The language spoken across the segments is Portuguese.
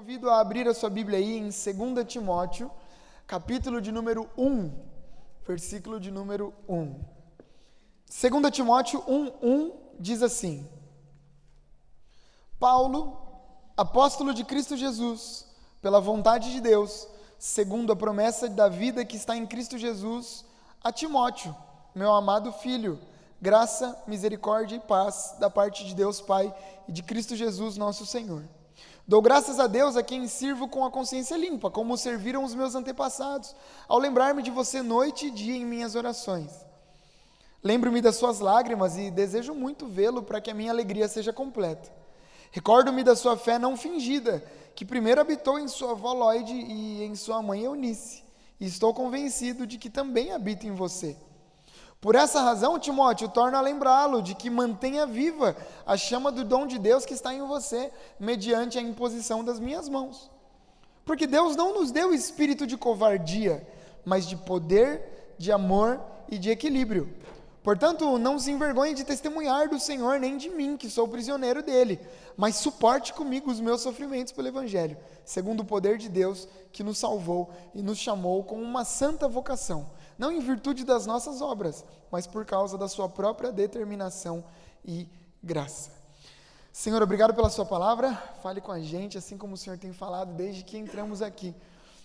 convido a abrir a sua Bíblia aí em 2 Timóteo, capítulo de número 1, versículo de número 1. 2 Timóteo 1, 1 diz assim: Paulo, apóstolo de Cristo Jesus, pela vontade de Deus, segundo a promessa da vida que está em Cristo Jesus, a Timóteo, meu amado filho, graça, misericórdia e paz da parte de Deus Pai e de Cristo Jesus, nosso Senhor. Dou graças a Deus a quem sirvo com a consciência limpa, como serviram os meus antepassados, ao lembrar-me de você noite e dia em minhas orações. Lembro-me das suas lágrimas e desejo muito vê-lo para que a minha alegria seja completa. Recordo-me da sua fé não fingida, que primeiro habitou em sua avó Lloyd e em sua mãe Eunice, e estou convencido de que também habita em você. Por essa razão, Timóteo, torna a lembrá-lo de que mantenha viva a chama do dom de Deus que está em você, mediante a imposição das minhas mãos. Porque Deus não nos deu espírito de covardia, mas de poder, de amor e de equilíbrio. Portanto, não se envergonhe de testemunhar do Senhor, nem de mim, que sou prisioneiro dele, mas suporte comigo os meus sofrimentos pelo Evangelho, segundo o poder de Deus que nos salvou e nos chamou com uma santa vocação não em virtude das nossas obras, mas por causa da sua própria determinação e graça. Senhor, obrigado pela sua palavra. Fale com a gente, assim como o Senhor tem falado desde que entramos aqui.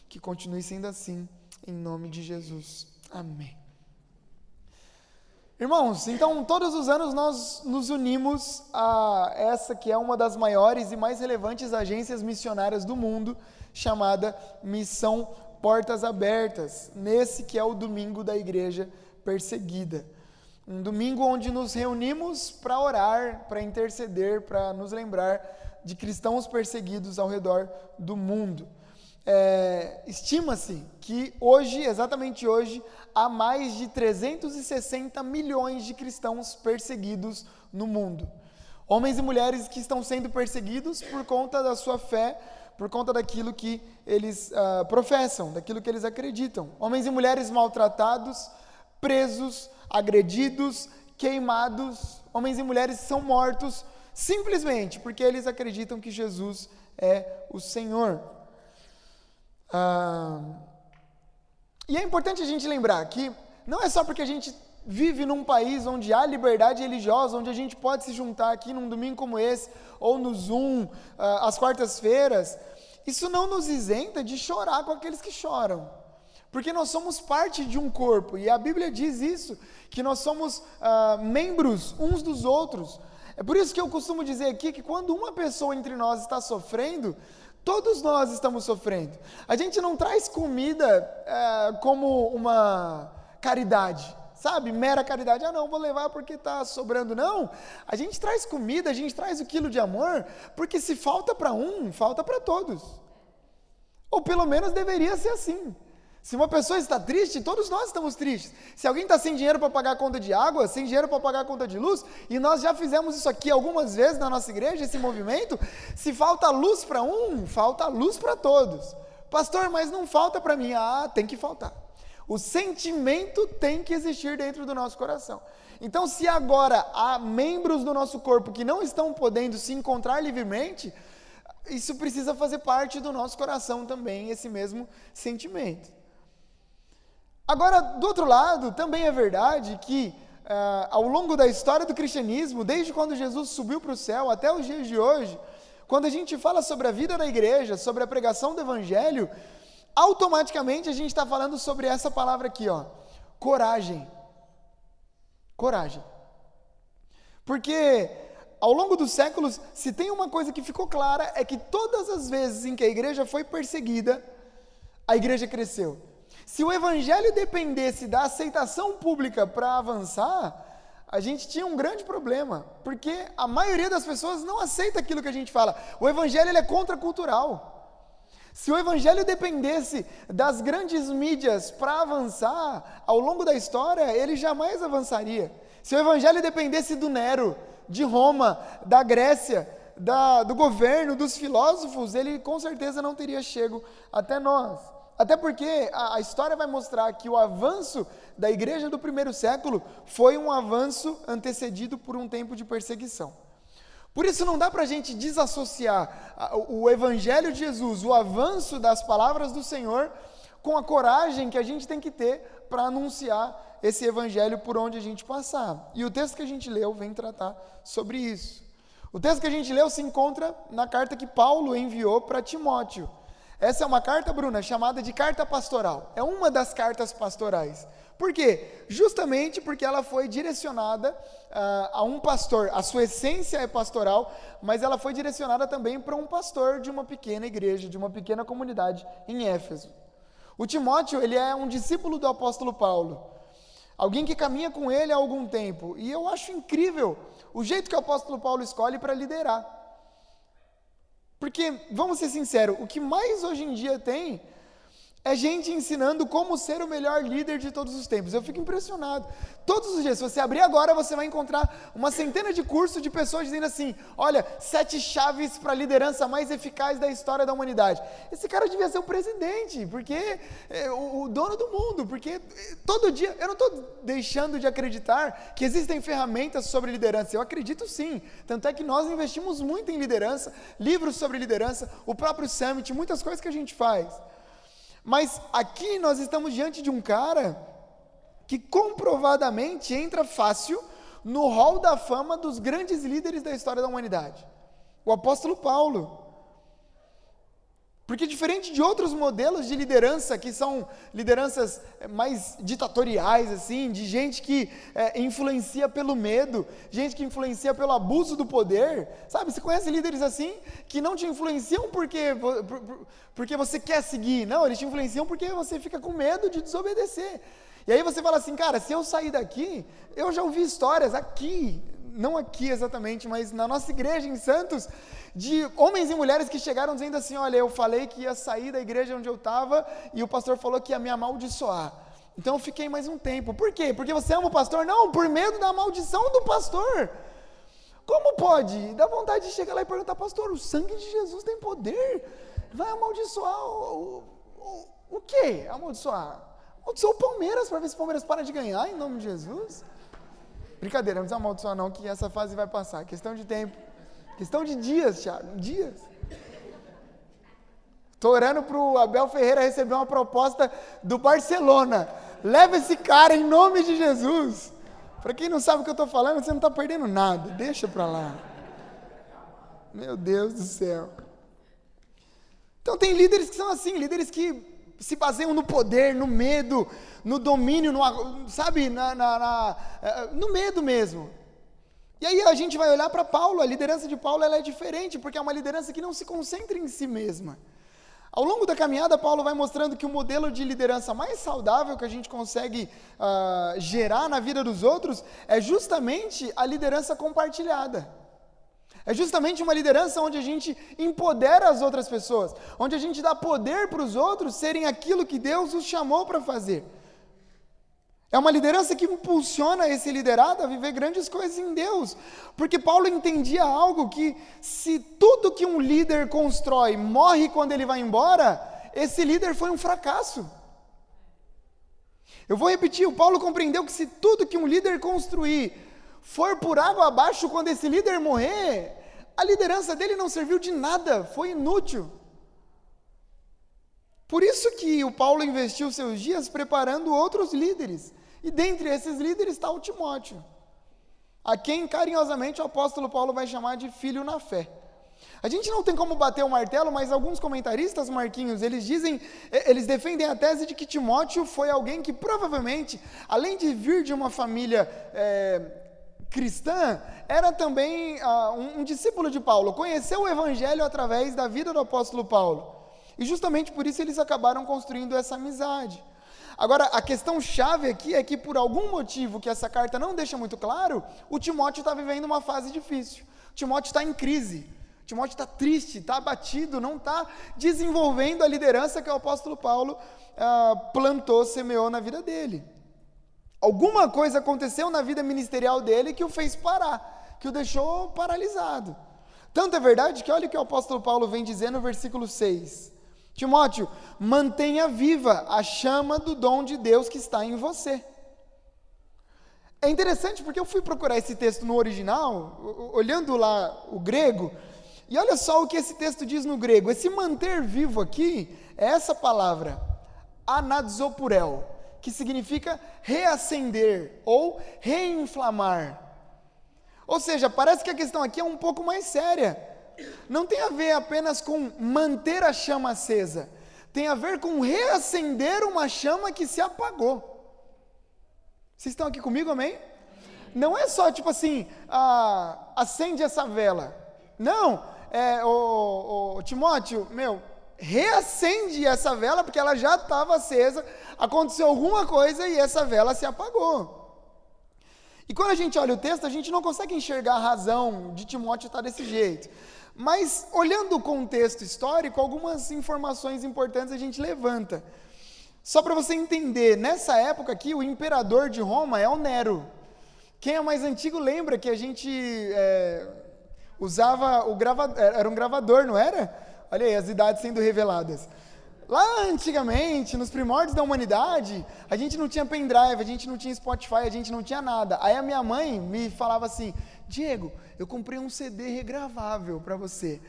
Que continue sendo assim, em nome de Jesus. Amém. Irmãos, então todos os anos nós nos unimos a essa que é uma das maiores e mais relevantes agências missionárias do mundo, chamada Missão portas abertas, nesse que é o domingo da igreja perseguida. Um domingo onde nos reunimos para orar, para interceder, para nos lembrar de cristãos perseguidos ao redor do mundo. É, Estima-se que hoje, exatamente hoje, há mais de 360 milhões de cristãos perseguidos no mundo. Homens e mulheres que estão sendo perseguidos por conta da sua fé por conta daquilo que eles uh, professam, daquilo que eles acreditam. Homens e mulheres maltratados, presos, agredidos, queimados, homens e mulheres são mortos simplesmente porque eles acreditam que Jesus é o Senhor. Uh, e é importante a gente lembrar que não é só porque a gente vive num país onde há liberdade religiosa, onde a gente pode se juntar aqui num domingo como esse, ou no Zoom, uh, às quartas-feiras, isso não nos isenta de chorar com aqueles que choram. Porque nós somos parte de um corpo, e a Bíblia diz isso, que nós somos uh, membros uns dos outros. É por isso que eu costumo dizer aqui que quando uma pessoa entre nós está sofrendo, todos nós estamos sofrendo. A gente não traz comida uh, como uma caridade sabe, mera caridade. Ah, não, vou levar porque está sobrando. Não, a gente traz comida, a gente traz o quilo de amor, porque se falta para um, falta para todos. Ou pelo menos deveria ser assim. Se uma pessoa está triste, todos nós estamos tristes. Se alguém está sem dinheiro para pagar a conta de água, sem dinheiro para pagar a conta de luz, e nós já fizemos isso aqui algumas vezes na nossa igreja, esse movimento, se falta luz para um, falta luz para todos. Pastor, mas não falta para mim. Ah, tem que faltar. O sentimento tem que existir dentro do nosso coração. Então, se agora há membros do nosso corpo que não estão podendo se encontrar livremente, isso precisa fazer parte do nosso coração também, esse mesmo sentimento. Agora, do outro lado, também é verdade que uh, ao longo da história do cristianismo, desde quando Jesus subiu para o céu até os dias de hoje, quando a gente fala sobre a vida da igreja, sobre a pregação do evangelho, automaticamente a gente está falando sobre essa palavra aqui, ó, coragem. Coragem. Porque ao longo dos séculos, se tem uma coisa que ficou clara, é que todas as vezes em que a igreja foi perseguida, a igreja cresceu. Se o evangelho dependesse da aceitação pública para avançar, a gente tinha um grande problema, porque a maioria das pessoas não aceita aquilo que a gente fala. O evangelho ele é contracultural. Se o evangelho dependesse das grandes mídias para avançar ao longo da história, ele jamais avançaria. Se o evangelho dependesse do Nero, de Roma, da Grécia, da, do governo, dos filósofos, ele com certeza não teria chego até nós. Até porque a, a, história vai mostrar que o avanço da igreja do primeiro século foi um avanço antecedido por um tempo de perseguição. Por isso não dá para a gente desassociar o Evangelho de Jesus, o avanço das palavras do Senhor, com a coragem que a gente tem que ter para anunciar esse Evangelho por onde a gente passar. E o texto que a gente leu vem tratar sobre isso. O texto que a gente leu se encontra na carta que Paulo enviou para Timóteo. Essa é uma carta, Bruna, chamada de carta pastoral. É uma das cartas pastorais. Por quê? Justamente porque ela foi direcionada uh, a um pastor. A sua essência é pastoral, mas ela foi direcionada também para um pastor de uma pequena igreja, de uma pequena comunidade em Éfeso. O Timóteo, ele é um discípulo do apóstolo Paulo. Alguém que caminha com ele há algum tempo. E eu acho incrível o jeito que o apóstolo Paulo escolhe para liderar. Porque, vamos ser sinceros, o que mais hoje em dia tem é gente ensinando como ser o melhor líder de todos os tempos. Eu fico impressionado. Todos os dias, se você abrir agora, você vai encontrar uma centena de cursos de pessoas dizendo assim: olha, sete chaves para a liderança mais eficaz da história da humanidade. Esse cara devia ser o presidente, porque é o, o dono do mundo, porque é, todo dia, eu não estou deixando de acreditar que existem ferramentas sobre liderança. Eu acredito sim. Tanto é que nós investimos muito em liderança, livros sobre liderança, o próprio Summit, muitas coisas que a gente faz. Mas aqui nós estamos diante de um cara que comprovadamente entra fácil no hall da fama dos grandes líderes da história da humanidade. O apóstolo Paulo. Porque diferente de outros modelos de liderança, que são lideranças eh, mais ditatoriais, assim, de gente que é, influencia pelo medo, gente que influencia pelo abuso do poder, sabe? Você conhece líderes assim, que não te influenciam porque, porque você quer seguir, não, eles te influenciam porque você fica com medo de desobedecer. E aí você fala assim, cara, se eu sair daqui, eu já ouvi histórias aqui, não aqui exatamente, mas na nossa igreja em Santos, de homens e mulheres que chegaram dizendo assim: Olha, eu falei que ia sair da igreja onde eu estava e o pastor falou que ia me amaldiçoar. Então eu fiquei mais um tempo. Por quê? Porque você ama o pastor? Não, por medo da maldição do pastor. Como pode? Dá vontade de chegar lá e perguntar, pastor, o sangue de Jesus tem poder? Vai amaldiçoar o, o, o quê? Amaldiçoar? Amaldiçoar o Palmeiras para ver se o Palmeiras para de ganhar em nome de Jesus? Brincadeira, não precisa amaldiçoar não, que essa fase vai passar. Questão de tempo. Questão de dias, Thiago, dias. Estou orando para o Abel Ferreira receber uma proposta do Barcelona. Leva esse cara em nome de Jesus. Para quem não sabe o que eu estou falando, você não está perdendo nada. Deixa para lá. Meu Deus do céu. Então tem líderes que são assim, líderes que se baseiam no poder, no medo, no domínio, no, sabe, na, na, na, eh, no medo mesmo. E aí a gente vai olhar para Paulo, a liderança de Paulo ela é diferente, porque é uma liderança que não se concentra em si mesma. Ao longo da caminhada, Paulo vai mostrando que o modelo de liderança mais saudável que a gente consegue uh, gerar na vida dos outros é justamente a liderança compartilhada. É justamente uma liderança onde a gente empodera as outras pessoas, onde a gente dá poder para os outros serem aquilo que Deus os chamou para fazer. É uma liderança que impulsiona esse liderado a viver grandes coisas em Deus. Porque Paulo entendia algo que se tudo que um líder constrói morre quando ele vai embora, esse líder foi um fracasso. Eu vou repetir, o Paulo compreendeu que se tudo que um líder construir for por água abaixo quando esse líder morrer, a liderança dele não serviu de nada, foi inútil. Por isso que o Paulo investiu seus dias preparando outros líderes e dentre esses líderes está o Timóteo, a quem carinhosamente o apóstolo Paulo vai chamar de filho na fé. A gente não tem como bater o martelo, mas alguns comentaristas, Marquinhos, eles dizem, eles defendem a tese de que Timóteo foi alguém que provavelmente, além de vir de uma família é, cristã, era também uh, um, um discípulo de Paulo, conheceu o evangelho através da vida do apóstolo Paulo. E justamente por isso eles acabaram construindo essa amizade. Agora, a questão chave aqui é que, por algum motivo que essa carta não deixa muito claro, o Timóteo está vivendo uma fase difícil. O Timóteo está em crise. O Timóteo está triste, está abatido, não está desenvolvendo a liderança que o apóstolo Paulo ah, plantou, semeou na vida dele. Alguma coisa aconteceu na vida ministerial dele que o fez parar, que o deixou paralisado. Tanto é verdade que olha o que o apóstolo Paulo vem dizer no versículo 6. Timóteo, mantenha viva a chama do dom de Deus que está em você. É interessante porque eu fui procurar esse texto no original, olhando lá o grego, e olha só o que esse texto diz no grego. Esse manter vivo aqui é essa palavra, anadzopurel, que significa reacender ou reinflamar. Ou seja, parece que a questão aqui é um pouco mais séria. Não tem a ver apenas com manter a chama acesa, tem a ver com reacender uma chama que se apagou. Vocês estão aqui comigo, amém? Não é só tipo assim, ah, acende essa vela. Não, é, o, o Timóteo, meu, reacende essa vela porque ela já estava acesa, aconteceu alguma coisa e essa vela se apagou. E quando a gente olha o texto, a gente não consegue enxergar a razão de Timóteo estar desse jeito. Mas, olhando o contexto histórico, algumas informações importantes a gente levanta. Só para você entender, nessa época aqui, o imperador de Roma é o Nero. Quem é mais antigo lembra que a gente é, usava o gravador, era um gravador, não era? Olha aí, as idades sendo reveladas. Lá antigamente, nos primórdios da humanidade, a gente não tinha pendrive, a gente não tinha Spotify, a gente não tinha nada. Aí a minha mãe me falava assim: Diego, eu comprei um CD regravável para você.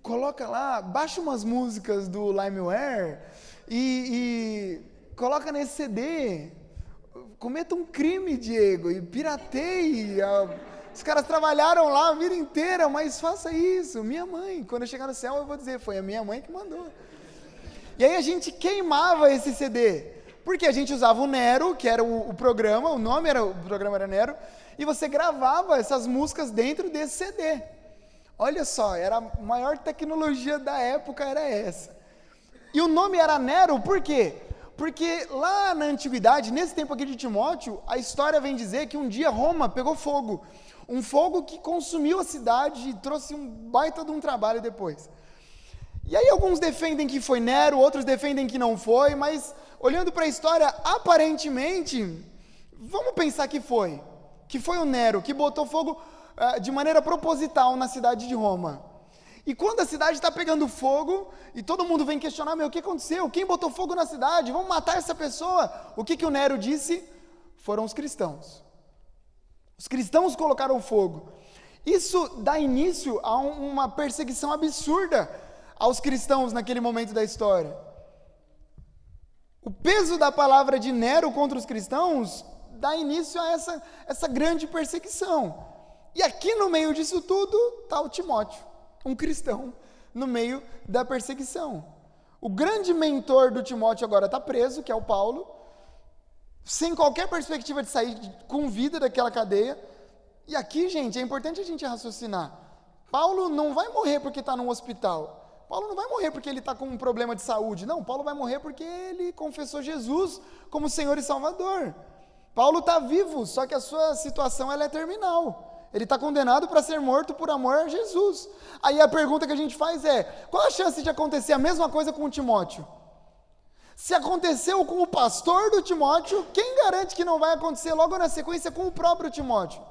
Coloca lá, baixa umas músicas do LimeWare e, e coloca nesse CD. Cometa um crime, Diego, e pirateie. Os caras trabalharam lá a vida inteira, mas faça isso. Minha mãe, quando eu chegar no céu, eu vou dizer, foi a minha mãe que mandou. E aí a gente queimava esse CD. Porque a gente usava o Nero, que era o, o, programa, o nome era o programa era Nero, e você gravava essas músicas dentro desse CD. Olha só, era a maior tecnologia da época era essa. E o nome era Nero, por quê? Porque lá na antiguidade, nesse tempo aqui de Timóteo, a história vem dizer que um dia Roma pegou fogo. Um fogo que consumiu a cidade e trouxe um baita de um trabalho depois. E aí alguns defendem que foi Nero, outros defendem que não foi, mas olhando para a história, aparentemente, vamos pensar que foi. Que foi o Nero que botou fogo uh, de maneira proposital na cidade de Roma. E quando a cidade está pegando fogo e todo mundo vem questionar, meu, o que aconteceu? Quem botou fogo na cidade? Vamos matar essa pessoa? O que, que o Nero disse? Foram os cristãos. Os cristãos colocaram fogo. Isso dá início a um, uma perseguição absurda aos cristãos naquele momento da história. O peso da palavra de Nero contra os cristãos dá início a essa, essa grande perseguição. E aqui no meio disso tudo está o Timóteo um cristão no meio da perseguição. O grande mentor do Timóteo agora está preso, que é o Paulo, sem qualquer perspectiva de sair com vida daquela cadeia. E aqui, gente, é importante a gente raciocinar. Paulo não vai morrer porque está num hospital. Paulo não vai morrer porque ele está com um problema de saúde. Não, Paulo vai morrer porque ele confessou Jesus como Senhor e Salvador. Paulo está vivo, só que a sua situação ela é terminal. Ele está condenado para ser morto por amor a Jesus. Aí a pergunta que a gente faz é: qual a chance de acontecer a mesma coisa com o Timóteo? Se aconteceu com o pastor do Timóteo, quem garante que não vai acontecer logo na sequência com o próprio Timóteo?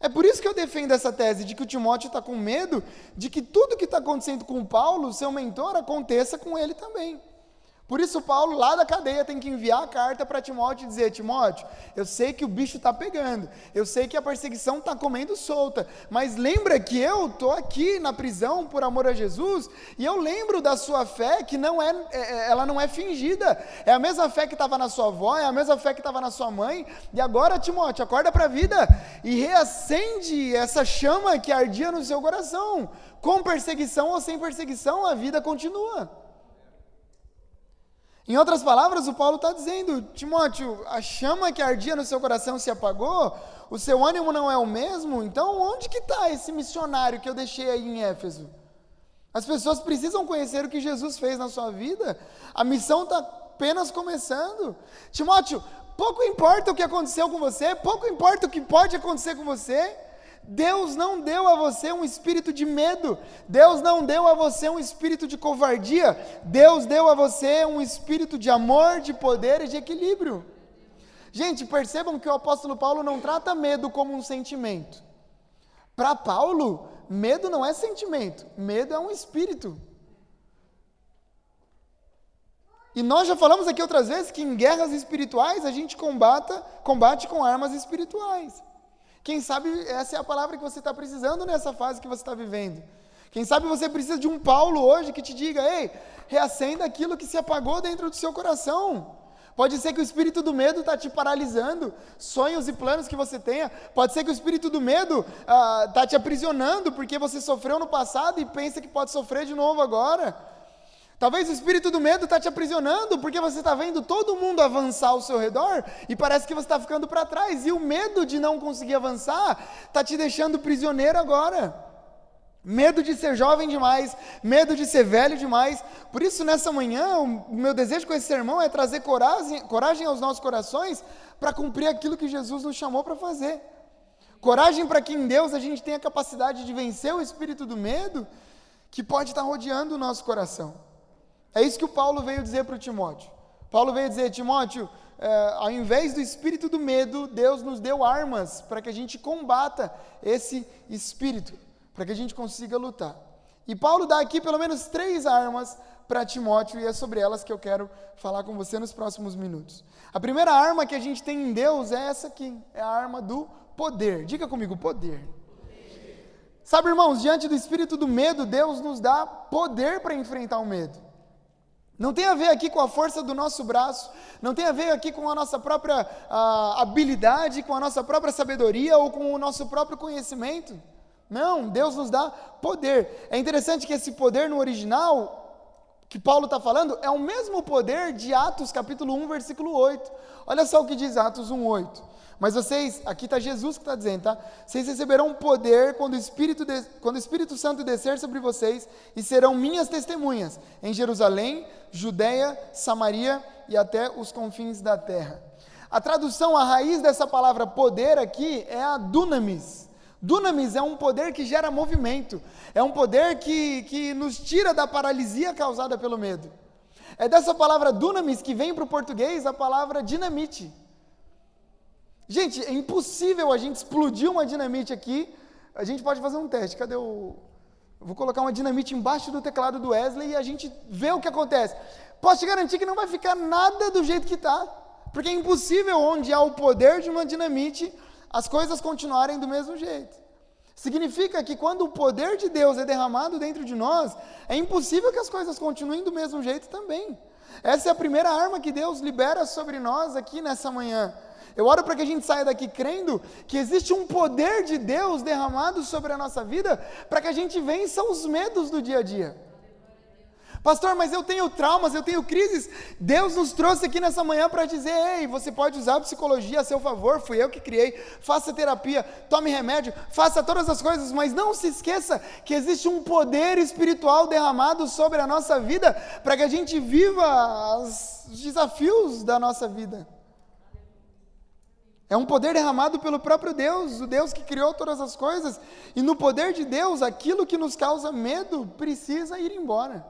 É por isso que eu defendo essa tese de que o Timóteo está com medo de que tudo que está acontecendo com Paulo, seu mentor, aconteça com ele também. Por isso, Paulo, lá da cadeia, tem que enviar a carta para Timóteo e dizer: Timóteo, eu sei que o bicho está pegando, eu sei que a perseguição está comendo solta, mas lembra que eu estou aqui na prisão por amor a Jesus, e eu lembro da sua fé que não é, é, é ela não é fingida, é a mesma fé que estava na sua avó, é a mesma fé que estava na sua mãe, e agora, Timóteo, acorda para a vida e reacende essa chama que ardia no seu coração. Com perseguição ou sem perseguição, a vida continua. Em outras palavras, o Paulo está dizendo, Timóteo, a chama que ardia no seu coração se apagou, o seu ânimo não é o mesmo, então onde que está esse missionário que eu deixei aí em Éfeso? As pessoas precisam conhecer o que Jesus fez na sua vida, a missão está apenas começando. Timóteo, pouco importa o que aconteceu com você, pouco importa o que pode acontecer com você, Deus não deu a você um espírito de medo, Deus não deu a você um espírito de covardia, Deus deu a você um espírito de amor, de poder e de equilíbrio. Gente, percebam que o apóstolo Paulo não trata medo como um sentimento. Para Paulo, medo não é sentimento, medo é um espírito. E nós já falamos aqui outras vezes que em guerras espirituais a gente combata, combate com armas espirituais. Quem sabe essa é a palavra que você está precisando nessa fase que você está vivendo. Quem sabe você precisa de um Paulo hoje que te diga: ei, reacenda aquilo que se apagou dentro do seu coração. Pode ser que o espírito do medo está te paralisando, sonhos e planos que você tenha. Pode ser que o espírito do medo está ah, te aprisionando porque você sofreu no passado e pensa que pode sofrer de novo agora. Talvez o espírito do medo está te aprisionando porque você está vendo todo mundo avançar ao seu redor e parece que você está ficando para trás. E o medo de não conseguir avançar está te deixando prisioneiro agora. Medo de ser jovem demais, medo de ser velho demais. Por isso, nessa manhã, o meu desejo com esse sermão é trazer coragem, coragem aos nossos corações para cumprir aquilo que Jesus nos chamou para fazer. Coragem para que em Deus a gente tenha a capacidade de vencer o espírito do medo que pode estar rodeando o nosso coração. É isso que o Paulo veio dizer para o Timóteo. Paulo veio dizer, Timóteo, é, ao invés do espírito do medo, Deus nos deu armas para que a gente combata esse espírito para que a gente consiga lutar. E Paulo dá aqui pelo menos três armas para Timóteo e é sobre elas que eu quero falar com você nos próximos minutos. A primeira arma que a gente tem em Deus é essa aqui, é a arma do poder. Diga comigo, poder. Sabe, irmãos, diante do espírito do medo, Deus nos dá poder para enfrentar o medo. Não tem a ver aqui com a força do nosso braço, não tem a ver aqui com a nossa própria a, habilidade, com a nossa própria sabedoria ou com o nosso próprio conhecimento. Não, Deus nos dá poder. É interessante que esse poder no original, que Paulo está falando, é o mesmo poder de Atos capítulo 1, versículo 8. Olha só o que diz Atos 1, 8. Mas vocês, aqui está Jesus que está dizendo, tá? Vocês receberão poder quando o, Espírito de, quando o Espírito Santo descer sobre vocês e serão minhas testemunhas em Jerusalém, Judéia, Samaria e até os confins da terra. A tradução, a raiz dessa palavra poder aqui é a dunamis. Dunamis é um poder que gera movimento, é um poder que, que nos tira da paralisia causada pelo medo. É dessa palavra dunamis que vem para o português a palavra dinamite. Gente, é impossível a gente explodir uma dinamite aqui. A gente pode fazer um teste. Cadê o. Vou colocar uma dinamite embaixo do teclado do Wesley e a gente vê o que acontece. Posso te garantir que não vai ficar nada do jeito que está. Porque é impossível, onde há o poder de uma dinamite, as coisas continuarem do mesmo jeito. Significa que quando o poder de Deus é derramado dentro de nós, é impossível que as coisas continuem do mesmo jeito também. Essa é a primeira arma que Deus libera sobre nós aqui nessa manhã. Eu oro para que a gente saia daqui crendo que existe um poder de Deus derramado sobre a nossa vida para que a gente vença os medos do dia a dia. Pastor, mas eu tenho traumas, eu tenho crises. Deus nos trouxe aqui nessa manhã para dizer: ei, você pode usar a psicologia a seu favor, fui eu que criei. Faça terapia, tome remédio, faça todas as coisas, mas não se esqueça que existe um poder espiritual derramado sobre a nossa vida para que a gente viva os desafios da nossa vida. É um poder derramado pelo próprio Deus, o Deus que criou todas as coisas, e no poder de Deus, aquilo que nos causa medo precisa ir embora.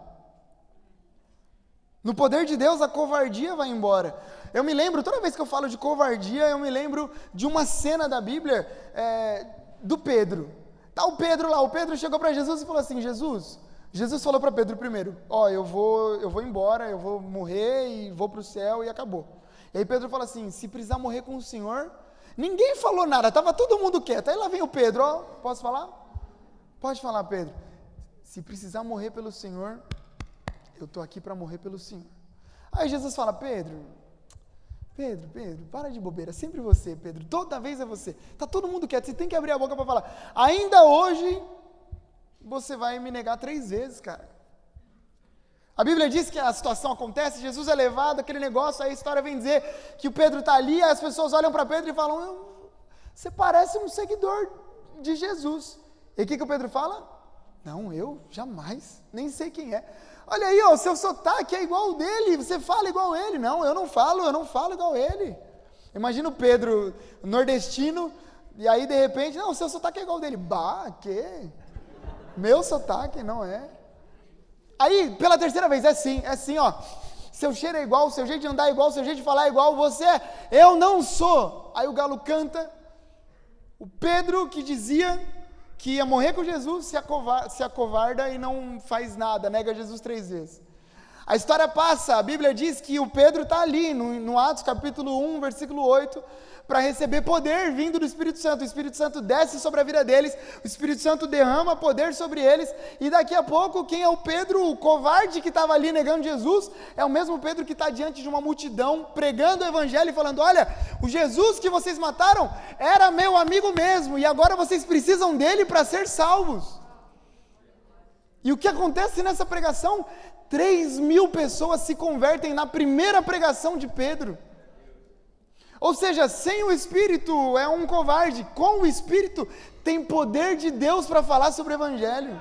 No poder de Deus, a covardia vai embora. Eu me lembro, toda vez que eu falo de covardia, eu me lembro de uma cena da Bíblia é, do Pedro. Tá o Pedro lá, o Pedro chegou para Jesus e falou assim: Jesus, Jesus falou para Pedro primeiro: Ó, oh, eu vou, eu vou embora, eu vou morrer e vou para o céu e acabou. E aí Pedro fala assim: se precisar morrer com o Senhor, ninguém falou nada, estava todo mundo quieto. Aí lá vem o Pedro: Ó, posso falar? Pode falar, Pedro. Se precisar morrer pelo Senhor, eu estou aqui para morrer pelo Senhor. Aí Jesus fala, Pedro, Pedro, Pedro, para de bobeira, sempre você, Pedro, toda vez é você. Tá todo mundo quieto, você tem que abrir a boca para falar. Ainda hoje você vai me negar três vezes, cara. A Bíblia diz que a situação acontece, Jesus é levado, aquele negócio, aí a história vem dizer que o Pedro está ali, as pessoas olham para Pedro e falam: Você parece um seguidor de Jesus. E o que, que o Pedro fala? Não, eu jamais, nem sei quem é. Olha aí, o seu sotaque é igual ao dele, você fala igual ele. Não, eu não falo, eu não falo igual ele. Imagina o Pedro nordestino, e aí de repente, não, o seu sotaque é igual ao dele. Bah, que? Meu sotaque não é. Aí, pela terceira vez, é sim, é sim, ó. Seu cheiro é igual, seu jeito de andar é igual, seu jeito de falar é igual, você é. Eu não sou. Aí o galo canta. O Pedro que dizia que ia morrer com Jesus se, acovarda, se acovarda e não faz nada, nega Jesus três vezes. A história passa, a Bíblia diz que o Pedro está ali, no, no Atos capítulo 1, versículo 8, para receber poder vindo do Espírito Santo. O Espírito Santo desce sobre a vida deles, o Espírito Santo derrama poder sobre eles, e daqui a pouco, quem é o Pedro, o covarde que estava ali negando Jesus, é o mesmo Pedro que está diante de uma multidão, pregando o Evangelho e falando: Olha, o Jesus que vocês mataram era meu amigo mesmo, e agora vocês precisam dele para ser salvos. E o que acontece nessa pregação? 3 mil pessoas se convertem na primeira pregação de Pedro. Ou seja, sem o Espírito é um covarde, com o Espírito tem poder de Deus para falar sobre o Evangelho.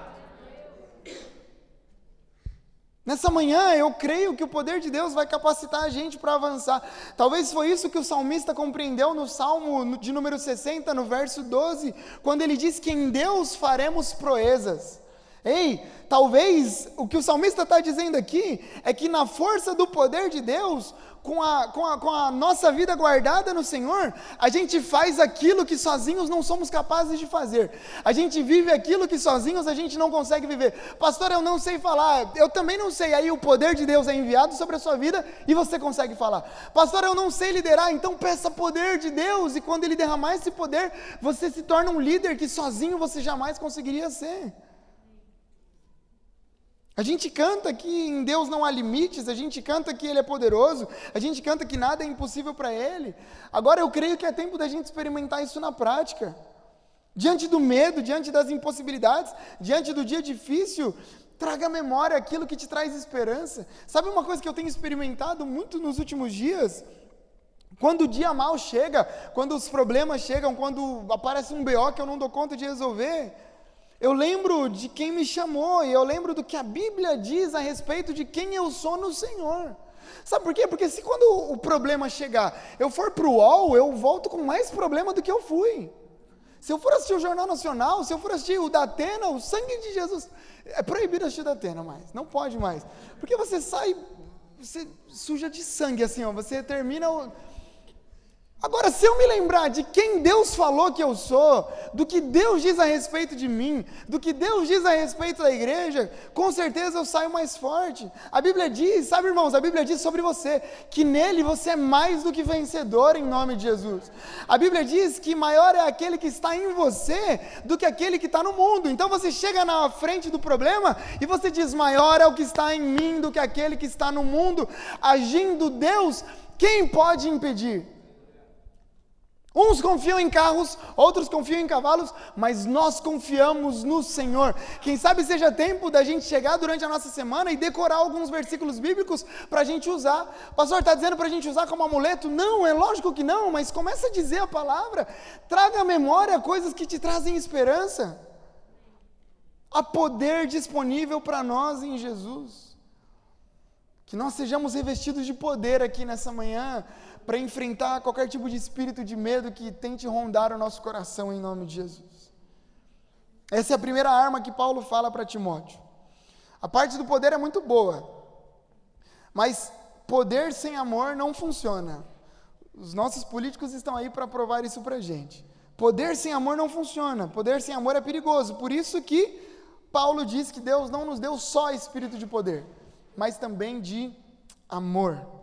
Nessa manhã eu creio que o poder de Deus vai capacitar a gente para avançar. Talvez foi isso que o salmista compreendeu no Salmo de número 60, no verso 12, quando ele diz que em Deus faremos proezas. Ei, talvez o que o salmista está dizendo aqui é que na força do poder de Deus, com a, com, a, com a nossa vida guardada no Senhor, a gente faz aquilo que sozinhos não somos capazes de fazer. A gente vive aquilo que sozinhos a gente não consegue viver. Pastor, eu não sei falar, eu também não sei. Aí o poder de Deus é enviado sobre a sua vida e você consegue falar. Pastor, eu não sei liderar, então peça poder de Deus e quando Ele derramar esse poder, você se torna um líder que sozinho você jamais conseguiria ser. A gente canta que em Deus não há limites, a gente canta que Ele é poderoso, a gente canta que nada é impossível para Ele. Agora eu creio que é tempo da gente experimentar isso na prática. Diante do medo, diante das impossibilidades, diante do dia difícil, traga à memória aquilo que te traz esperança. Sabe uma coisa que eu tenho experimentado muito nos últimos dias? Quando o dia mal chega, quando os problemas chegam, quando aparece um BO que eu não dou conta de resolver, eu lembro de quem me chamou e eu lembro do que a Bíblia diz a respeito de quem eu sou no Senhor. Sabe por quê? Porque se quando o problema chegar, eu for para o UOL, eu volto com mais problema do que eu fui. Se eu for assistir o Jornal Nacional, se eu for assistir o da Atena, o sangue de Jesus. É proibido assistir o da Atena mais, não pode mais. Porque você sai, você suja de sangue assim, ó, você termina. O, Agora, se eu me lembrar de quem Deus falou que eu sou, do que Deus diz a respeito de mim, do que Deus diz a respeito da igreja, com certeza eu saio mais forte. A Bíblia diz, sabe irmãos, a Bíblia diz sobre você, que nele você é mais do que vencedor em nome de Jesus. A Bíblia diz que maior é aquele que está em você do que aquele que está no mundo. Então você chega na frente do problema e você diz: maior é o que está em mim do que aquele que está no mundo. Agindo Deus, quem pode impedir? Uns confiam em carros, outros confiam em cavalos, mas nós confiamos no Senhor. Quem sabe seja tempo da gente chegar durante a nossa semana e decorar alguns versículos bíblicos para a gente usar. Pastor está dizendo para a gente usar como amuleto? Não, é lógico que não, mas começa a dizer a palavra. Traga à memória coisas que te trazem esperança. Há poder disponível para nós em Jesus. Que nós sejamos revestidos de poder aqui nessa manhã para enfrentar qualquer tipo de espírito de medo que tente rondar o nosso coração em nome de Jesus. Essa é a primeira arma que Paulo fala para Timóteo. A parte do poder é muito boa, mas poder sem amor não funciona. Os nossos políticos estão aí para provar isso para a gente. Poder sem amor não funciona. Poder sem amor é perigoso. Por isso que Paulo diz que Deus não nos deu só espírito de poder, mas também de amor.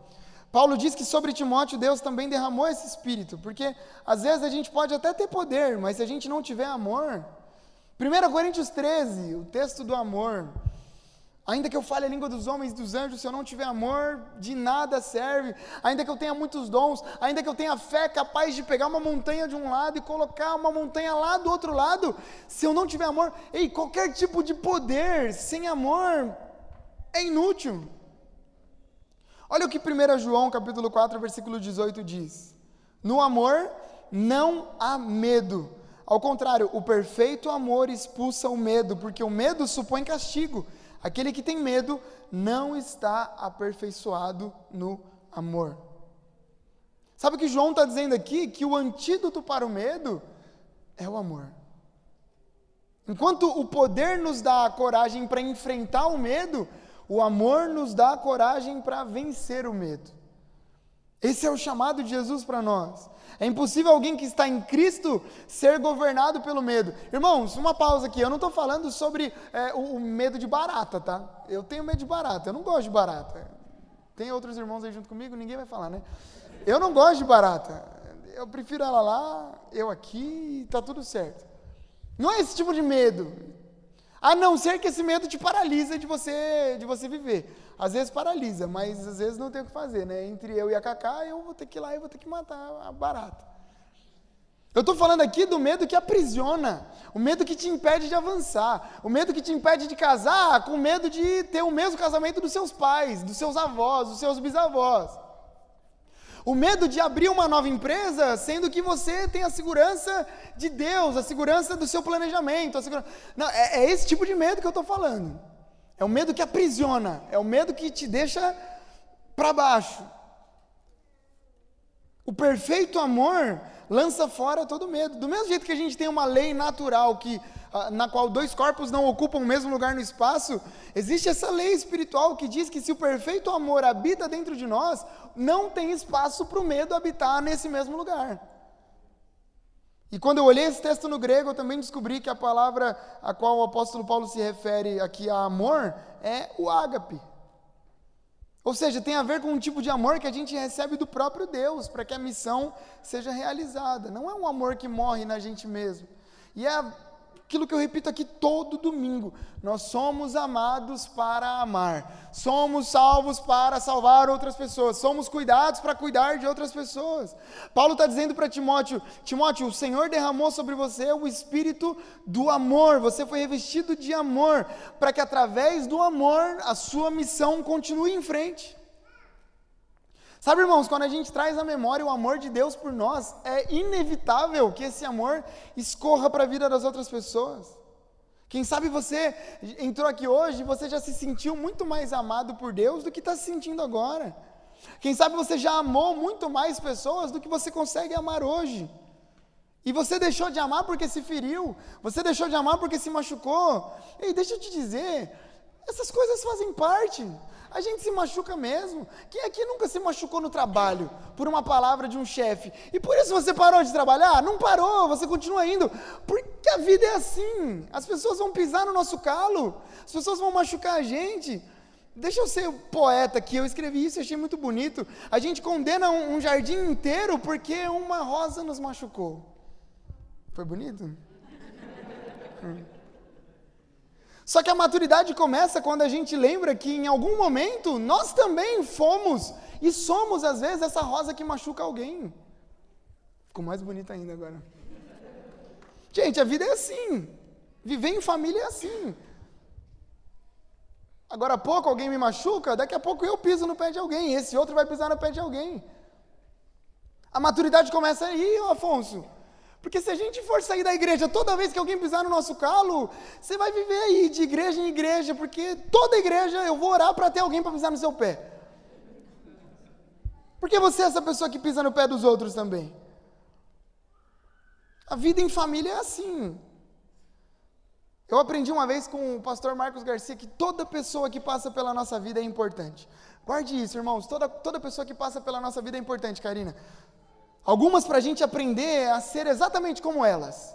Paulo diz que sobre Timóteo Deus também derramou esse espírito, porque às vezes a gente pode até ter poder, mas se a gente não tiver amor. 1 Coríntios 13, o texto do amor. Ainda que eu fale a língua dos homens e dos anjos, se eu não tiver amor, de nada serve. Ainda que eu tenha muitos dons, ainda que eu tenha fé capaz de pegar uma montanha de um lado e colocar uma montanha lá do outro lado, se eu não tiver amor, ei, qualquer tipo de poder sem amor é inútil. Olha o que 1 João capítulo 4, versículo 18 diz: No amor não há medo. Ao contrário, o perfeito amor expulsa o medo, porque o medo supõe castigo. Aquele que tem medo não está aperfeiçoado no amor. Sabe o que João está dizendo aqui? Que o antídoto para o medo é o amor. Enquanto o poder nos dá a coragem para enfrentar o medo, o amor nos dá coragem para vencer o medo. Esse é o chamado de Jesus para nós. É impossível alguém que está em Cristo ser governado pelo medo. Irmãos, uma pausa aqui. Eu não estou falando sobre é, o, o, medo de barata, tá? Eu tenho medo de barata. Eu não gosto de barata. Tem outros irmãos aí junto comigo? Ninguém vai falar, né? Eu não gosto de barata. Eu prefiro ela lá, eu aqui, tá tudo certo. Não é esse tipo de medo. A não ser que esse medo te paralisa de você, de você viver. Às vezes paralisa, mas às vezes não tem o que fazer, né? Entre eu e a Cacá, eu vou ter que ir lá e vou ter que matar a barata. Eu estou falando aqui do medo que aprisiona, o medo que te impede de avançar, o medo que te impede de casar, com medo de ter o mesmo casamento dos seus pais, dos seus avós, dos seus bisavós. O medo de abrir uma nova empresa, sendo que você tem a segurança de Deus, a segurança do seu planejamento. Segurança... Não, é, é esse tipo de medo que eu estou falando. É o medo que aprisiona, é o medo que te deixa para baixo. O perfeito amor lança fora todo medo. Do mesmo jeito que a gente tem uma lei natural que ah, na qual dois corpos não ocupam o mesmo lugar no espaço, existe essa lei espiritual que diz que se o perfeito amor habita dentro de nós, não tem espaço para o medo habitar nesse mesmo lugar. E quando eu olhei esse texto no grego, eu também descobri que a palavra a qual o apóstolo Paulo se refere aqui a amor é o ágape. Ou seja, tem a ver com um tipo de amor que a gente recebe do próprio Deus para que a missão seja realizada. Não é um amor que morre na gente mesmo. E é aquilo que eu repito aqui todo domingo: nós somos amados para amar, somos salvos para salvar outras pessoas, somos cuidados para cuidar de outras pessoas. Paulo está dizendo para Timóteo: Timóteo, o Senhor derramou sobre você o espírito do amor, você foi revestido de amor, para que através do amor a sua missão continue em frente. Sabe, irmãos, quando a gente traz à memória o amor de Deus por nós, é inevitável que esse amor escorra para a vida das outras pessoas. Quem sabe você entrou aqui hoje e você já se sentiu muito mais amado por Deus do que está se sentindo agora. Quem sabe você já amou muito mais pessoas do que você consegue amar hoje. E você deixou de amar porque se feriu, você deixou de amar porque se machucou. Ei, deixa eu te dizer, essas coisas fazem parte. A gente se machuca mesmo. Quem aqui nunca se machucou no trabalho por uma palavra de um chefe? E por isso você parou de trabalhar? Não parou, você continua indo. Porque a vida é assim. As pessoas vão pisar no nosso calo, as pessoas vão machucar a gente. Deixa eu ser poeta aqui, eu escrevi isso e achei muito bonito. A gente condena um, um jardim inteiro porque uma rosa nos machucou. Foi bonito? hum. Só que a maturidade começa quando a gente lembra que em algum momento nós também fomos e somos às vezes essa rosa que machuca alguém. Ficou mais bonita ainda agora. Gente, a vida é assim. Viver em família é assim. Agora há pouco alguém me machuca, daqui a pouco eu piso no pé de alguém, esse outro vai pisar no pé de alguém. A maturidade começa aí, Afonso. Porque se a gente for sair da igreja toda vez que alguém pisar no nosso calo, você vai viver aí de igreja em igreja, porque toda igreja eu vou orar para ter alguém para pisar no seu pé. Porque você é essa pessoa que pisa no pé dos outros também. A vida em família é assim. Eu aprendi uma vez com o pastor Marcos Garcia que toda pessoa que passa pela nossa vida é importante. Guarde isso, irmãos. Toda, toda pessoa que passa pela nossa vida é importante, Karina. Algumas para a gente aprender a ser exatamente como elas.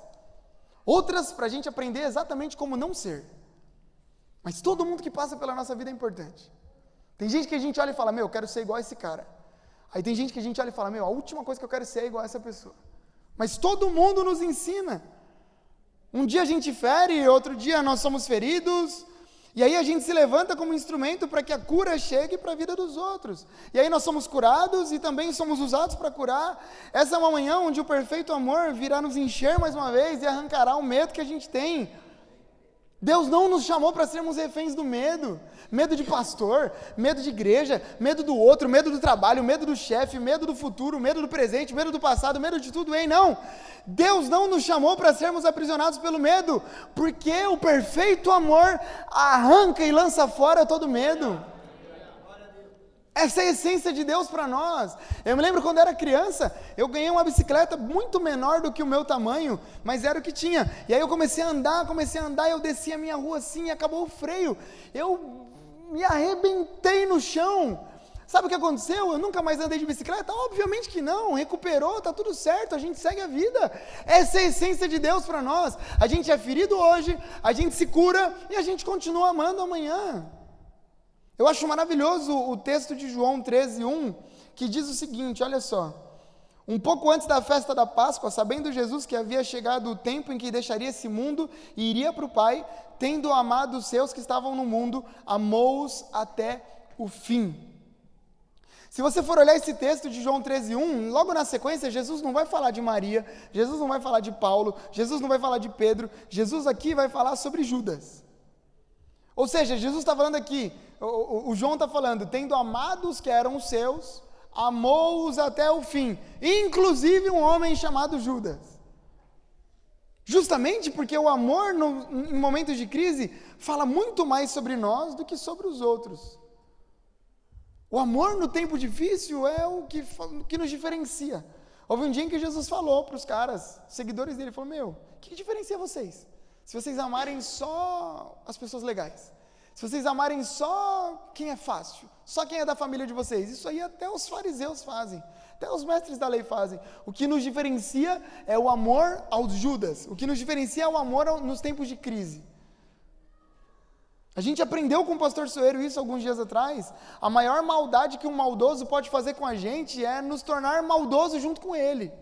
Outras para a gente aprender exatamente como não ser. Mas todo mundo que passa pela nossa vida é importante. Tem gente que a gente olha e fala, meu, eu quero ser igual a esse cara. Aí tem gente que a gente olha e fala, meu, a última coisa que eu quero ser é igual a essa pessoa. Mas todo mundo nos ensina. Um dia a gente fere, outro dia nós somos feridos, e aí a gente se levanta como instrumento para que a cura chegue para a vida dos outros. E aí nós somos curados e também somos usados para curar. Essa é uma manhã onde o perfeito amor virá nos encher mais uma vez e arrancará o medo que a gente tem. Deus não nos chamou para sermos reféns do medo. Medo de pastor, medo de igreja, medo do outro, medo do trabalho, medo do chefe, medo do futuro, medo do presente, medo do passado, medo de tudo, hein? Não. Deus não nos chamou para sermos aprisionados pelo medo, porque o perfeito amor arranca e lança fora todo medo. Essa é a essência de Deus para nós. Eu me lembro quando era criança, eu ganhei uma bicicleta muito menor do que o meu tamanho, mas era o que tinha. E aí eu comecei a andar, comecei a andar, eu desci a minha rua assim e acabou o freio. Eu me arrebentei no chão. Sabe o que aconteceu? Eu nunca mais andei de bicicleta? Obviamente que não, recuperou, tá tudo certo, a gente segue a vida. Essa é a essência de Deus para nós. A gente é ferido hoje, a gente se cura e a gente continua amando amanhã. Eu acho maravilhoso o texto de João 13, 1, que diz o seguinte: olha só. Um pouco antes da festa da Páscoa, sabendo Jesus que havia chegado o tempo em que deixaria esse mundo e iria para o Pai, tendo amado os seus que estavam no mundo, amou-os até o fim. Se você for olhar esse texto de João 13:1, logo na sequência, Jesus não vai falar de Maria, Jesus não vai falar de Paulo, Jesus não vai falar de Pedro, Jesus aqui vai falar sobre Judas. Ou seja, Jesus está falando aqui, o, o, João está falando, tendo amado os que eram os seus, amou-os até o fim, inclusive um homem chamado Judas. Justamente porque o amor, no, em momentos de crise, fala muito mais sobre nós do que sobre os outros. O amor no tempo difícil é o que, que nos diferencia. Houve um dia em que Jesus falou para os caras, seguidores dele, falou: Meu, o que diferencia vocês? Se vocês amarem só as pessoas legais, se vocês amarem só quem é fácil, só quem é da família de vocês, isso aí até os fariseus fazem, até os mestres da lei fazem. O que nos diferencia é o amor aos Judas, o que nos diferencia é o amor nos tempos de crise. A gente aprendeu com o pastor Soeiro isso alguns dias atrás. A maior maldade que um maldoso pode fazer com a gente é nos tornar maldoso junto com ele.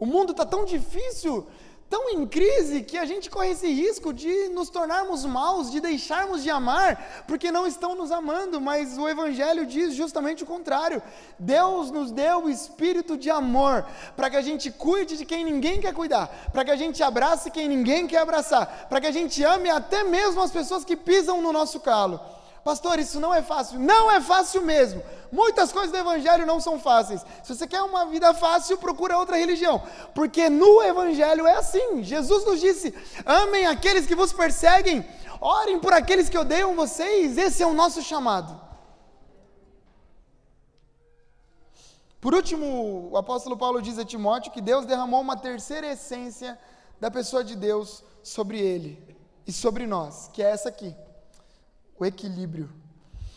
O mundo está tão difícil tão em crise que a gente corre esse risco de nos tornarmos maus, de deixarmos de amar, porque não estão nos amando, mas o Evangelho diz justamente o contrário. Deus nos deu o espírito de amor, para que a gente cuide de quem ninguém quer cuidar, para que a gente abrace quem ninguém quer abraçar, para que a gente ame até mesmo as pessoas que pisam no nosso calo. Pastor, isso não é fácil. Não é fácil mesmo. Muitas coisas do Evangelho não são fáceis. Se você quer uma vida fácil, procura outra religião. Porque no Evangelho é assim. Jesus nos disse: amem aqueles que vos perseguem, orem por aqueles que odeiam vocês. Esse é o nosso chamado. Por último, o apóstolo Paulo diz a Timóteo que Deus derramou uma terceira essência da pessoa de Deus sobre ele e sobre nós, que é essa aqui o equilíbrio.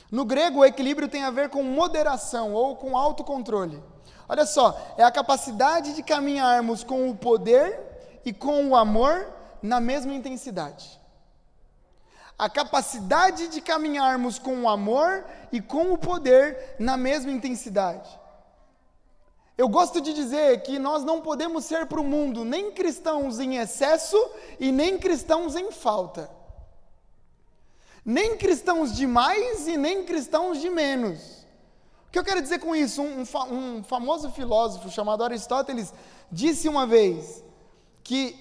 No grego, o equilíbrio tem a ver com moderação ou com autocontrole. Olha só, é a capacidade de caminharmos com o poder e com o amor na mesma intensidade. A capacidade de caminharmos com o amor e com o poder na mesma intensidade. Eu gosto de dizer que nós não podemos ser para o mundo nem cristãos em excesso e nem cristãos em falta. Nem cristãos de mais e nem cristãos de menos. O que eu quero dizer com isso? Um, um, um famoso filósofo chamado Aristóteles disse uma vez que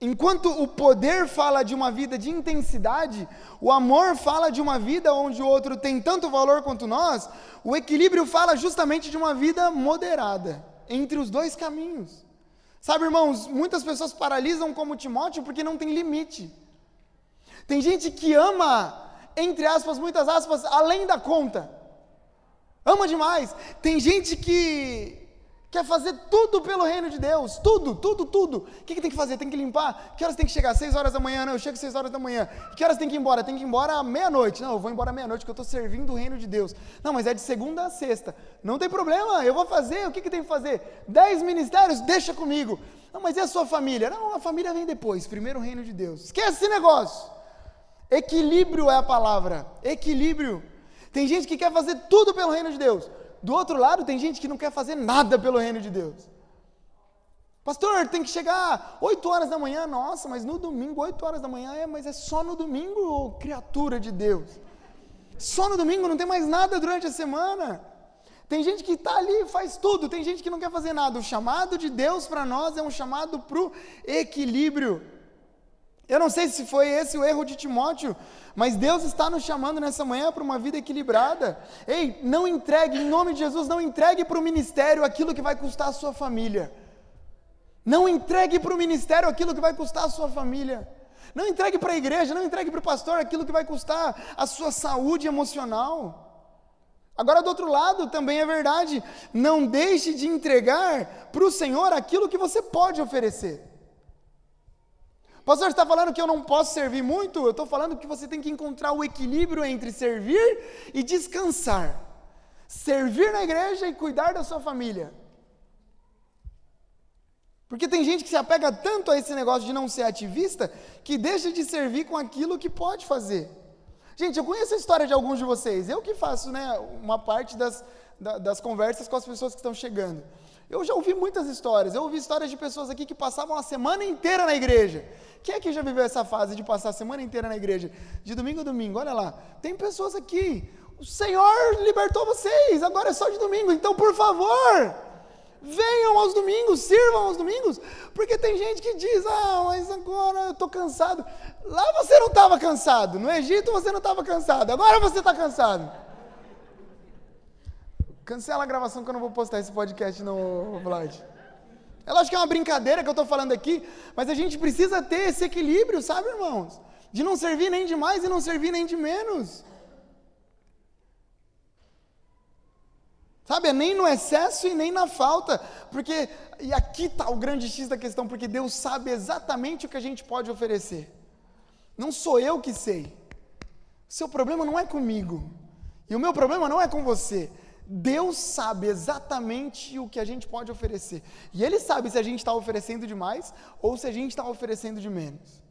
enquanto o poder fala de uma vida de intensidade, o amor fala de uma vida onde o outro tem tanto valor quanto nós, o equilíbrio fala justamente de uma vida moderada entre os dois caminhos. Sabe, irmãos, muitas pessoas paralisam como Timóteo porque não tem limite. Tem gente que ama, entre aspas, muitas aspas, além da conta. Ama demais. Tem gente que quer fazer tudo pelo reino de Deus. Tudo, tudo, tudo. O que, que tem que fazer? Tem que limpar? Que horas tem que chegar? Seis horas da manhã? Não, eu chego seis horas da manhã. Que horas tem que ir embora? Tem que ir embora à meia-noite. Não, eu vou embora à meia-noite porque eu estou servindo o reino de Deus. Não, mas é de segunda a sexta. Não tem problema, eu vou fazer. O que, que tem que fazer? Dez ministérios? Deixa comigo. Não, mas e a sua família? Não, a família vem depois. Primeiro o reino de Deus. Esquece esse negócio. Equilíbrio é a palavra. Equilíbrio. Tem gente que quer fazer tudo pelo reino de Deus. Do outro lado, tem gente que não quer fazer nada pelo reino de Deus. Pastor, tem que chegar 8 horas da manhã. Nossa, mas no domingo, 8 horas da manhã, é, mas é só no domingo, criatura de Deus. Só no domingo, não tem mais nada durante a semana. Tem gente que está ali e faz tudo, tem gente que não quer fazer nada. O chamado de Deus para nós é um chamado para o equilíbrio. Eu não sei se foi esse o erro de Timóteo, mas Deus está nos chamando nessa manhã para uma vida equilibrada. Ei, não entregue, em nome de Jesus, não entregue para o ministério aquilo que vai custar a sua família. Não entregue para o ministério aquilo que vai custar a sua família. Não entregue para a igreja, não entregue para o pastor aquilo que vai custar a sua saúde emocional. Agora, do outro lado, também é verdade, não deixe de entregar para o Senhor aquilo que você pode oferecer. Pastor, está falando que eu não posso servir muito? Eu estou falando que você tem que encontrar o equilíbrio entre servir e descansar. Servir na igreja e cuidar da sua família. Porque tem gente que se apega tanto a esse negócio de não ser ativista que deixa de servir com aquilo que pode fazer. Gente, eu conheço a história de alguns de vocês. Eu que faço né, uma parte das, das conversas com as pessoas que estão chegando. Eu já ouvi muitas histórias. Eu ouvi histórias de pessoas aqui que passavam a semana inteira na igreja. Quem é que já viveu essa fase de passar a semana inteira na igreja? De domingo a domingo, olha lá. Tem pessoas aqui. O Senhor libertou vocês, agora é só de domingo. Então, por favor, venham aos domingos, sirvam aos domingos. Porque tem gente que diz: Ah, mas agora eu estou cansado. Lá você não estava cansado. No Egito você não estava cansado. Agora você está cansado. Cancela a gravação que eu não vou postar esse podcast no Vlad. É lógico que é uma brincadeira que eu estou falando aqui, mas a gente precisa ter esse equilíbrio, sabe, irmãos? De não servir nem de mais e não servir nem de menos. Sabe, é nem no excesso e nem na falta, porque, e aqui está o grande X da questão, porque Deus sabe exatamente o que a gente pode oferecer. Não sou eu que sei. O seu problema não é comigo, e o meu problema não é com você. Deus sabe exatamente o que a gente pode oferecer. E Ele sabe se a gente está oferecendo demais ou se a gente está oferecendo de menos.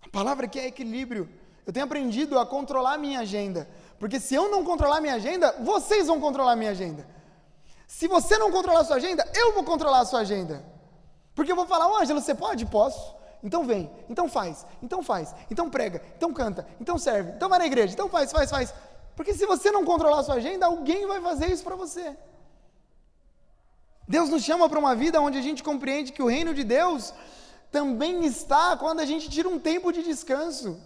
A palavra aqui é equilíbrio. Eu tenho aprendido a controlar a minha agenda. Porque se eu não controlar a minha agenda, vocês vão controlar a minha agenda. Se você não controlar a sua agenda, eu vou controlar a sua agenda. Porque eu vou falar, ô Ângelo, você pode? Posso. Então vem, então faz, então faz, então prega, então canta, então serve, então vai na igreja, então faz, faz, faz. Porque se você não controlar a sua agenda, alguém vai fazer isso para você. Deus nos chama para uma vida onde a gente compreende que o reino de Deus também está quando a gente tira um tempo de descanso.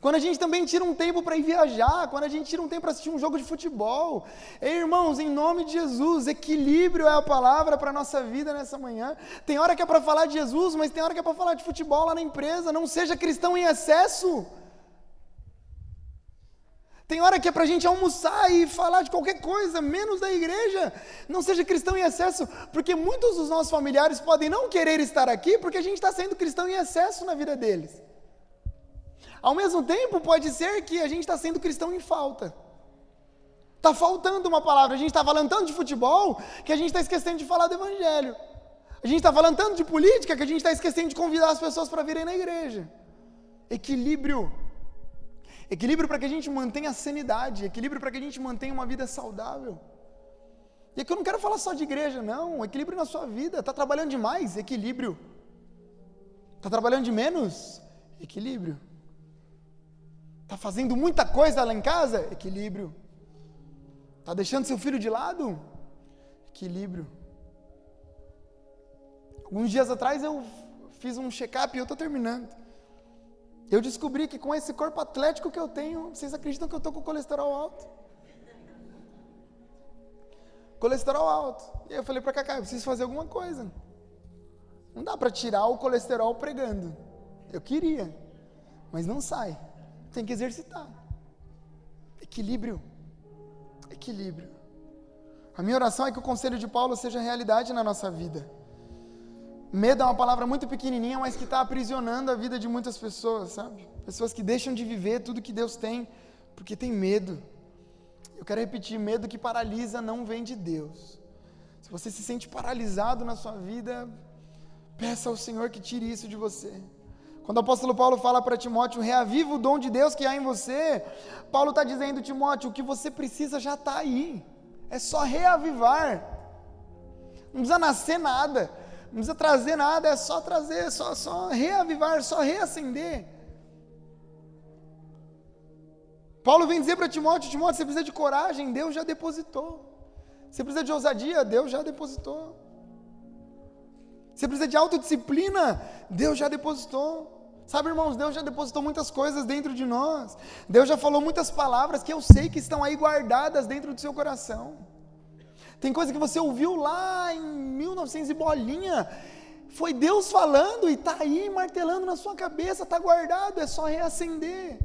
Quando a gente também tira um tempo para ir viajar, quando a gente tira um tempo para assistir um jogo de futebol. Ei, irmãos, em nome de Jesus, equilíbrio é a palavra para a nossa vida nessa manhã. Tem hora que é para falar de Jesus, mas tem hora que é para falar de futebol lá na empresa. Não seja cristão em excesso. Tem hora que é para a gente almoçar e falar de qualquer coisa, menos da igreja. Não seja cristão em excesso, porque muitos dos nossos familiares podem não querer estar aqui porque a gente está sendo cristão em excesso na vida deles. Ao mesmo tempo, pode ser que a gente está sendo cristão em falta. Está faltando uma palavra. A gente está falando tanto de futebol que a gente está esquecendo de falar do evangelho. A gente está falando tanto de política que a gente está esquecendo de convidar as pessoas para virem na igreja. Equilíbrio. Equilíbrio para que a gente mantenha a sanidade, equilíbrio para que a gente mantenha uma vida saudável. E aqui eu não quero falar só de igreja, não. Equilíbrio na sua vida. Está trabalhando demais? Equilíbrio. Está trabalhando de menos? Equilíbrio. Está fazendo muita coisa lá em casa? Equilíbrio. Está deixando seu filho de lado? Equilíbrio. Alguns dias atrás eu fiz um check-up e eu estou terminando. Eu descobri que com esse corpo atlético que eu tenho, vocês acreditam que eu estou com colesterol alto? Colesterol alto. E aí eu falei para Cacá, eu preciso fazer alguma coisa. Não dá para tirar o colesterol pregando. Eu queria, mas não sai. Tem que exercitar. Equilíbrio. Equilíbrio. A minha oração é que o conselho de Paulo seja realidade na nossa vida. Medo é uma palavra muito pequenininha, mas que está aprisionando a vida de muitas pessoas, sabe? Pessoas que deixam de viver tudo que Deus tem porque tem medo. Eu quero repetir: medo que paralisa não vem de Deus. Se você se sente paralisado na sua vida, peça ao Senhor que tire isso de você. Quando o apóstolo Paulo fala para Timóteo, reaviva o dom de Deus que há em você, Paulo está dizendo, Timóteo, o que você precisa já está aí, é só reavivar, não precisa nascer nada, não precisa trazer nada, é só trazer, só, só reavivar, só reacender. Paulo vem dizer para Timóteo: Timóteo, você precisa de coragem, Deus já depositou. Você precisa de ousadia, Deus já depositou. Você precisa de autodisciplina, Deus já depositou. Sabe, irmãos, Deus já depositou muitas coisas dentro de nós. Deus já falou muitas palavras que eu sei que estão aí guardadas dentro do seu coração. Tem coisa que você ouviu lá em 1900 e bolinha. Foi Deus falando e está aí martelando na sua cabeça, está guardado, é só reacender.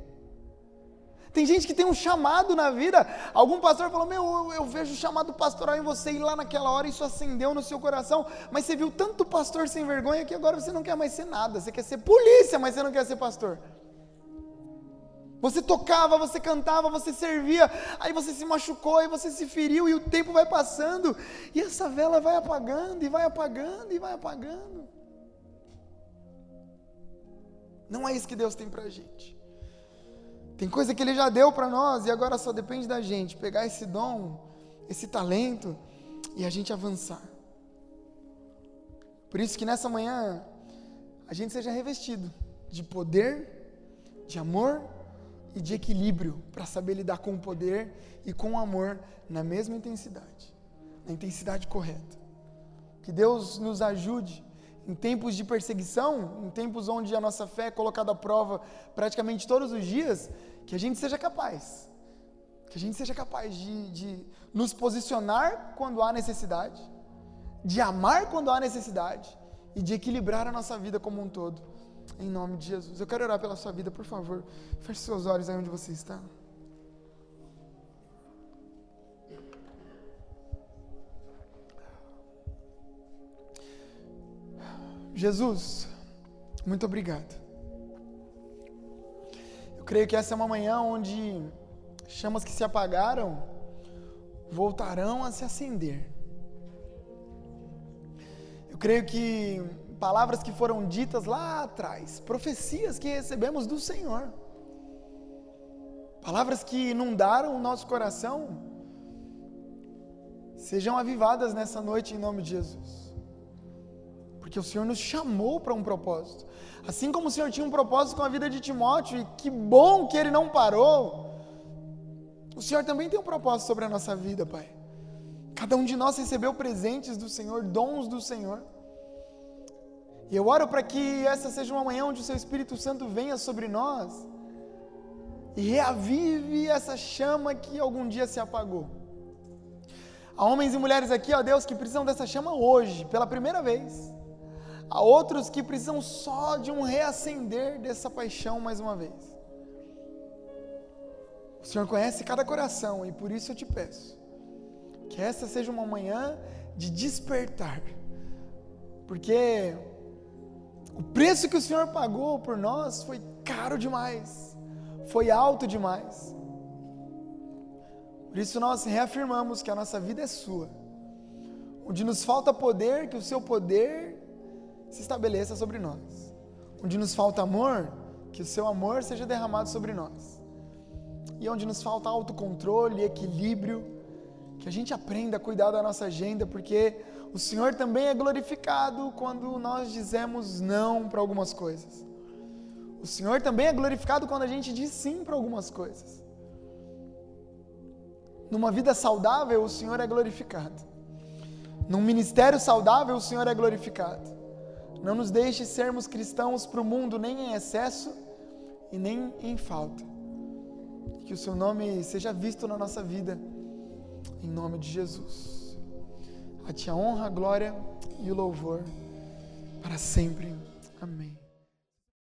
Tem gente que tem um chamado na vida. Algum pastor falou: Meu, eu, eu vejo o chamado pastoral em você, e lá naquela hora isso acendeu no seu coração. Mas você viu tanto pastor sem vergonha que agora você não quer mais ser nada. Você quer ser polícia, mas você não quer ser pastor. Você tocava, você cantava, você servia, aí você se machucou, aí você se feriu, e o tempo vai passando, e essa vela vai apagando, e vai apagando, e vai apagando. Não é isso que Deus tem pra gente. Tem coisa que Ele já deu para nós e agora só depende da gente pegar esse dom, esse talento e a gente avançar. Por isso que nessa manhã a gente seja revestido de poder, de amor e de equilíbrio para saber lidar com o poder e com o amor na mesma intensidade, na intensidade correta. Que Deus nos ajude em tempos de perseguição, em tempos onde a nossa fé é colocada à prova praticamente todos os dias, que a gente seja capaz, que a gente seja capaz de, de nos posicionar quando há necessidade, de amar quando há necessidade e de equilibrar a nossa vida como um todo, em nome de Jesus. Eu quero orar pela sua vida, por favor, feche seus olhos aí onde você está. Jesus, muito obrigado. Eu creio que essa é uma manhã onde chamas que se apagaram voltarão a se acender. Eu creio que palavras que foram ditas lá atrás, profecias que recebemos do Senhor, palavras que inundaram o nosso coração, sejam avivadas nessa noite em nome de Jesus porque o Senhor nos chamou para um propósito. Assim como o Senhor tinha um propósito com a vida de Timóteo, e que bom que ele não parou, o Senhor também tem um propósito sobre a nossa vida, Pai. Cada um de nós recebeu presentes do Senhor, dons do Senhor. E eu oro para que essa seja uma manhã onde o Seu Espírito Santo venha sobre nós e reavive essa chama que algum dia se apagou. Há homens e mulheres aqui, ó Deus, que precisam dessa chama hoje, pela primeira vez. Há outros que precisam só de um reacender dessa paixão mais uma vez. O Senhor conhece cada coração e por isso eu te peço que essa seja uma manhã de despertar, porque o preço que o Senhor pagou por nós foi caro demais, foi alto demais. Por isso nós reafirmamos que a nossa vida é sua. Onde nos falta poder, que o seu poder se estabeleça sobre nós. Onde nos falta amor, que o seu amor seja derramado sobre nós. E onde nos falta autocontrole, equilíbrio, que a gente aprenda a cuidar da nossa agenda, porque o Senhor também é glorificado quando nós dizemos não para algumas coisas. O Senhor também é glorificado quando a gente diz sim para algumas coisas. Numa vida saudável, o Senhor é glorificado. Num ministério saudável, o Senhor é glorificado. Não nos deixe sermos cristãos para o mundo nem em excesso e nem em falta. Que o seu nome seja visto na nossa vida, em nome de Jesus. A ti a honra, a glória e o louvor para sempre.